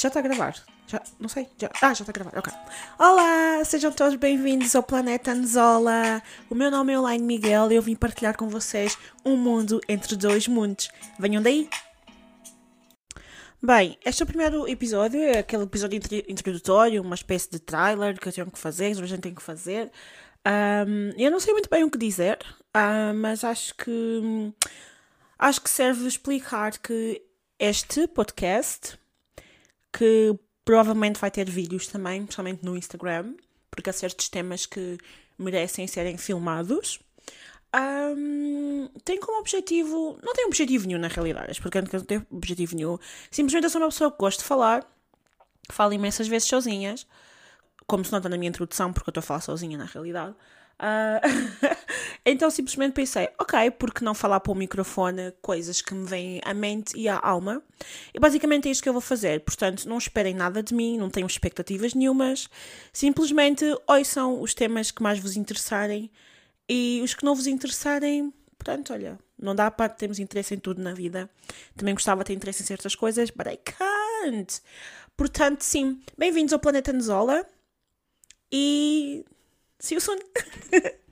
Já está a gravar? Já, não sei. Já, ah, já está a gravar, ok. Olá, sejam todos bem-vindos ao Planeta Anzola. O meu nome é Elaine Miguel e eu vim partilhar com vocês um mundo entre dois mundos. Venham daí! Bem, este é o primeiro episódio, é aquele episódio introdutório, uma espécie de trailer que eu tenho que fazer, que a gente tem que fazer. Um, eu não sei muito bem o que dizer, uh, mas acho que acho que serve explicar que este podcast, que provavelmente vai ter vídeos também, principalmente no Instagram, porque há certos temas que merecem serem filmados. Um, tem como objetivo. Não tem objetivo nenhum na realidade, porque não tem objetivo nenhum. Simplesmente eu sou uma pessoa que gosta de falar, falo imensas vezes sozinhas, como se nota na minha introdução, porque eu estou a falar sozinha na realidade. Uh, então simplesmente pensei, ok, porque não falar para o microfone coisas que me vêm à mente e à alma? E basicamente é isto que eu vou fazer. Portanto, não esperem nada de mim, não tenho expectativas nenhumas. Simplesmente ouçam os temas que mais vos interessarem e os que não vos interessarem, portanto, olha, não dá para termos interesse em tudo na vida. Também gostava de ter interesse em certas coisas, but I can't. Portanto, sim, bem-vindos ao Planeta Anzola e see you soon.